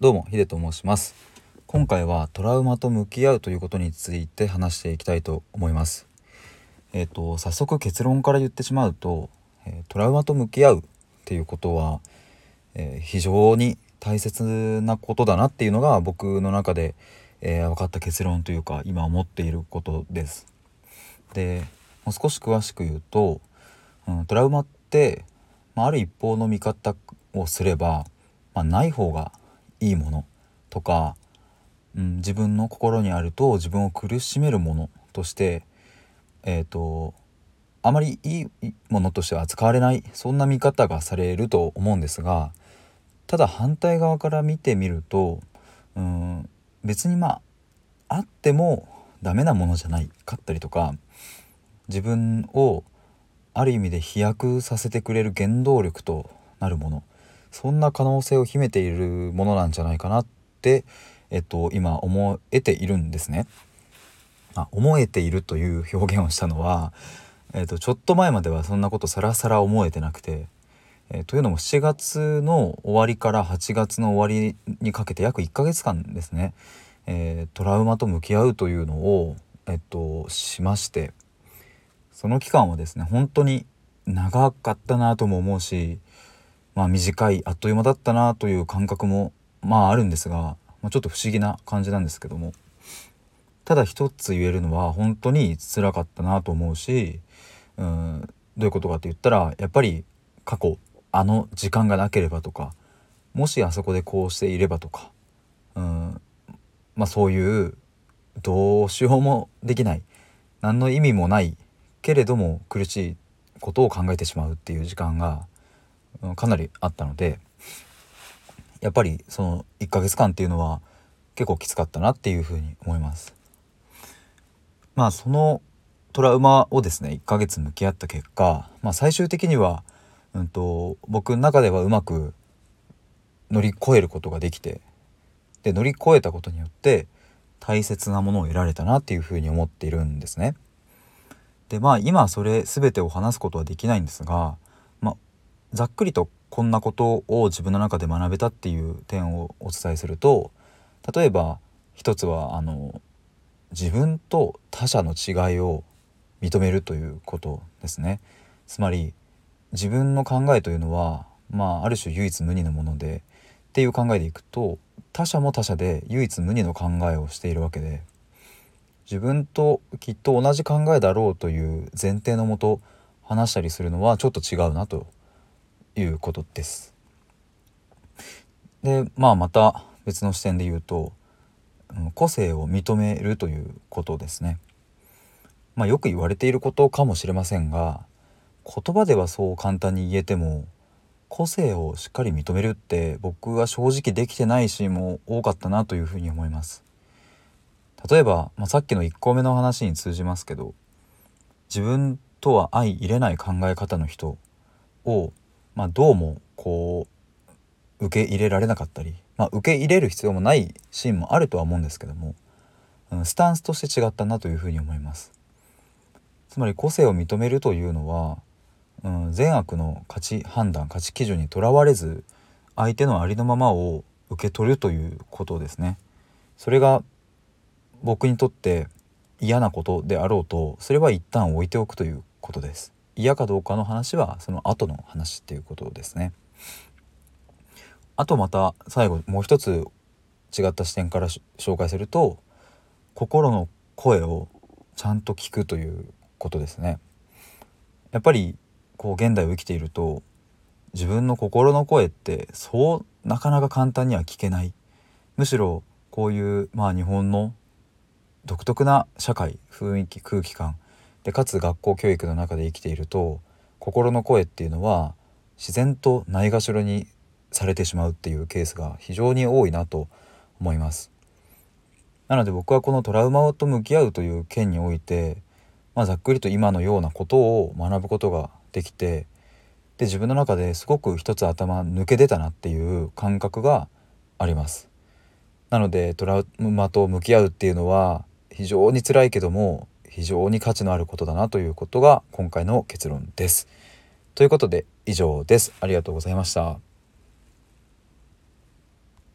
どうもヒデと申します。今回はトラウマと向き合うということについて話していきたいと思います。えっ、ー、と早速結論から言ってしまうと、えトラウマと向き合うっていうことは、えー、非常に大切なことだなっていうのが僕の中で、えー、分かった結論というか今思っていることです。でもう少し詳しく言うと、うん、トラウマって、まあ、ある一方の見方をすれば、まあ、ない方がいいものとか、うん、自分の心にあると自分を苦しめるものとしてえっ、ー、とあまりいいものとしては扱われないそんな見方がされると思うんですがただ反対側から見てみるとうん別にまああってもダメなものじゃないかったりとか自分をある意味で飛躍させてくれる原動力となるものそんな可能性を秘めているものなんじゃないかなって、えっと、今思えているんですね。あ思えているという表現をしたのは、えっと、ちょっと前まではそんなことさらさら思えてなくて、え、というのも7月の終わりから8月の終わりにかけて約1ヶ月間ですね、えー、トラウマと向き合うというのを、えっと、しましてその期間はですね本当に長かったなとも思うしまあ、短いあっという間だったなという感覚もまああるんですが、まあ、ちょっと不思議な感じなんですけども。ただ一つ言えるのは本当に辛かったなと思うしうんどういうことかって言ったらやっぱり過去あの時間がなければとかもしあそこでこうしていればとかうんまあそういうどうしようもできない何の意味もないけれども苦しいことを考えてしまうっていう時間がかなりあったのでやっぱりその1ヶ月間っていうのは結構きつかったなっていうふうに思います。まあそのトラウマをですね1ヶ月向き合った結果、まあ、最終的には、うんと、僕の中ではうまく乗り越えることができてで乗り越えたことによって大切なものを得られたなっていうふうに思っているんですね。でまあ今それ全てを話すことはできないんですがざっくりとこんなことを自分の中で学べたっていう点をお伝えすると例えば一つはあの自分と他者の違いを認めるということですね。つまり自分の考えというのはまあある種唯一無二のものでっていう考えでいくと他者も他者で唯一無二の考えをしているわけで自分ときっと同じ考えだろうという前提のもと話したりするのはちょっと違うなということです。でまあまた別の視点で言うと個性を認めるということですね。まあ、よく言われていることかもしれませんが言葉ではそう簡単に言えても個性をしっかり認めるって僕は正直できてないシーンも多かったなというふうに思います。例えば、まあ、さっきの1個目の話に通じますけど自分とは相入れない考え方の人をまあ、どうもこう受け入れられなかったり、まあ、受け入れる必要もないシーンもあるとは思うんですけども、うん、スタンスとして違ったなというふうに思います。つまり個性を認めるというのは、うん、善悪の価値判断価値基準にとらわれず相手のありのままを受け取るということですね。それが僕にとって嫌なことであろうとそれは一旦置いておくということです。嫌かどうかの話はその後の話っていうことですね。あとまた最後もう一つ違った視点から紹介すると心の声をちゃんと聞くということですね。やっぱりこう現代を生きていると自分の心の声ってそうなかなか簡単には聞けないむしろこういうまあ日本の独特な社会雰囲気空気感でかつ学校教育の中で生きていると心の声っていうのは自然とないがしろにされてしまうっていうケースが非常に多いなと思います。なので僕はこのトラウマと向き合うという件において、まあ、ざっくりと今のようなことを学ぶことができてで自分の中ですごく一つ頭抜け出たなっていう感覚があります。なのでトラウマと向き合うっていうのは非常に辛いけども非常に価値のあることだなということが今回の結論です。ということで以上です。ありがとうございました。